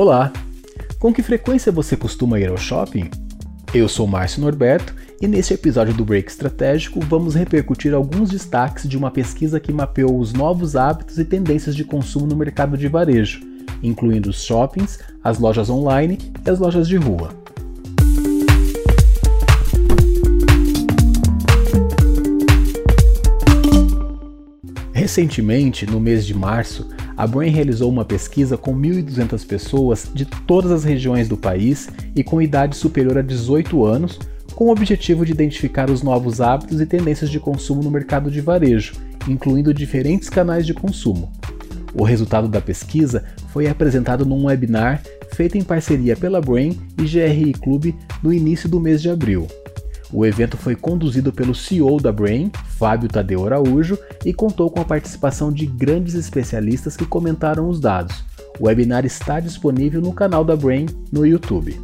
Olá! Com que frequência você costuma ir ao shopping? Eu sou Márcio Norberto e neste episódio do Break Estratégico vamos repercutir alguns destaques de uma pesquisa que mapeou os novos hábitos e tendências de consumo no mercado de varejo, incluindo os shoppings, as lojas online e as lojas de rua. Recentemente, no mês de março, a Brain realizou uma pesquisa com 1.200 pessoas de todas as regiões do país e com idade superior a 18 anos, com o objetivo de identificar os novos hábitos e tendências de consumo no mercado de varejo, incluindo diferentes canais de consumo. O resultado da pesquisa foi apresentado num webinar feito em parceria pela Brain e GRI Club no início do mês de abril. O evento foi conduzido pelo CEO da Brain, Fábio Tadeu Araújo, e contou com a participação de grandes especialistas que comentaram os dados. O webinar está disponível no canal da Brain no YouTube.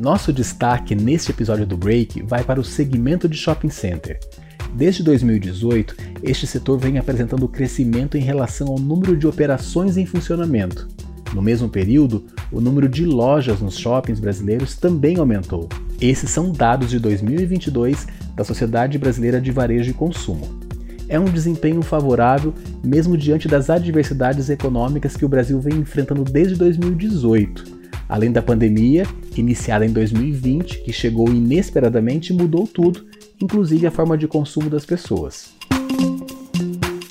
Nosso destaque neste episódio do Break vai para o segmento de shopping center. Desde 2018, este setor vem apresentando crescimento em relação ao número de operações em funcionamento. No mesmo período, o número de lojas nos shoppings brasileiros também aumentou. Esses são dados de 2022 da Sociedade Brasileira de Varejo e Consumo. É um desempenho favorável, mesmo diante das adversidades econômicas que o Brasil vem enfrentando desde 2018. Além da pandemia, iniciada em 2020, que chegou inesperadamente e mudou tudo, inclusive a forma de consumo das pessoas.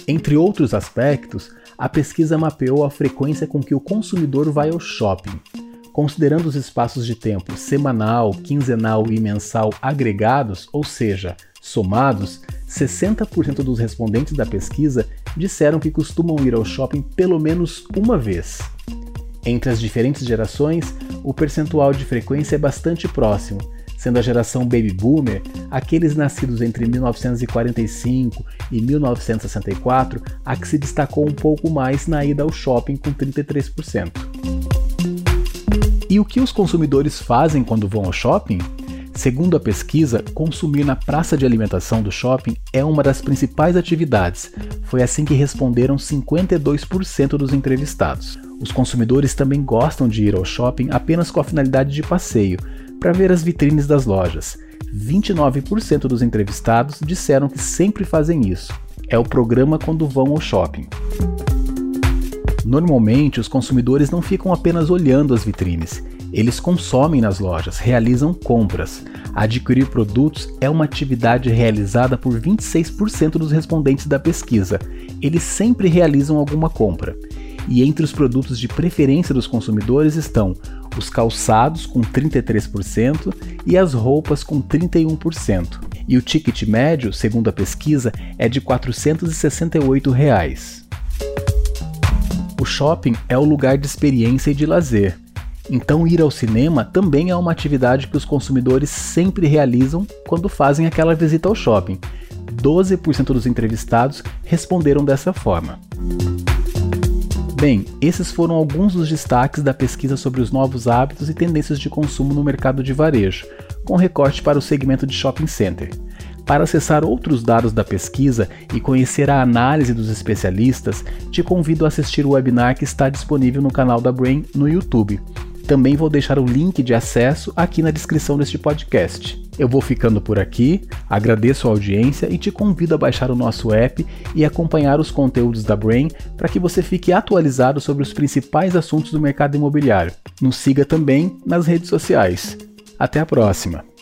Entre outros aspectos, a pesquisa mapeou a frequência com que o consumidor vai ao shopping. Considerando os espaços de tempo semanal, quinzenal e mensal agregados, ou seja, somados, 60% dos respondentes da pesquisa disseram que costumam ir ao shopping pelo menos uma vez. Entre as diferentes gerações, o percentual de frequência é bastante próximo, sendo a geração Baby Boomer aqueles nascidos entre 1945 e 1964 a que se destacou um pouco mais na ida ao shopping com 33%. E o que os consumidores fazem quando vão ao shopping? Segundo a pesquisa, consumir na praça de alimentação do shopping é uma das principais atividades. Foi assim que responderam 52% dos entrevistados. Os consumidores também gostam de ir ao shopping apenas com a finalidade de passeio, para ver as vitrines das lojas. 29% dos entrevistados disseram que sempre fazem isso. É o programa quando vão ao shopping. Normalmente, os consumidores não ficam apenas olhando as vitrines, eles consomem nas lojas, realizam compras. Adquirir produtos é uma atividade realizada por 26% dos respondentes da pesquisa. Eles sempre realizam alguma compra. E entre os produtos de preferência dos consumidores estão os calçados com 33% e as roupas com 31%. E o ticket médio, segundo a pesquisa, é de 468 reais. O shopping é o lugar de experiência e de lazer. Então, ir ao cinema também é uma atividade que os consumidores sempre realizam quando fazem aquela visita ao shopping. 12% dos entrevistados responderam dessa forma. Bem, esses foram alguns dos destaques da pesquisa sobre os novos hábitos e tendências de consumo no mercado de varejo, com recorte para o segmento de shopping center. Para acessar outros dados da pesquisa e conhecer a análise dos especialistas, te convido a assistir o webinar que está disponível no canal da Brain no YouTube. Também vou deixar o link de acesso aqui na descrição deste podcast. Eu vou ficando por aqui, agradeço a audiência e te convido a baixar o nosso app e acompanhar os conteúdos da Brain para que você fique atualizado sobre os principais assuntos do mercado imobiliário. Nos siga também nas redes sociais. Até a próxima!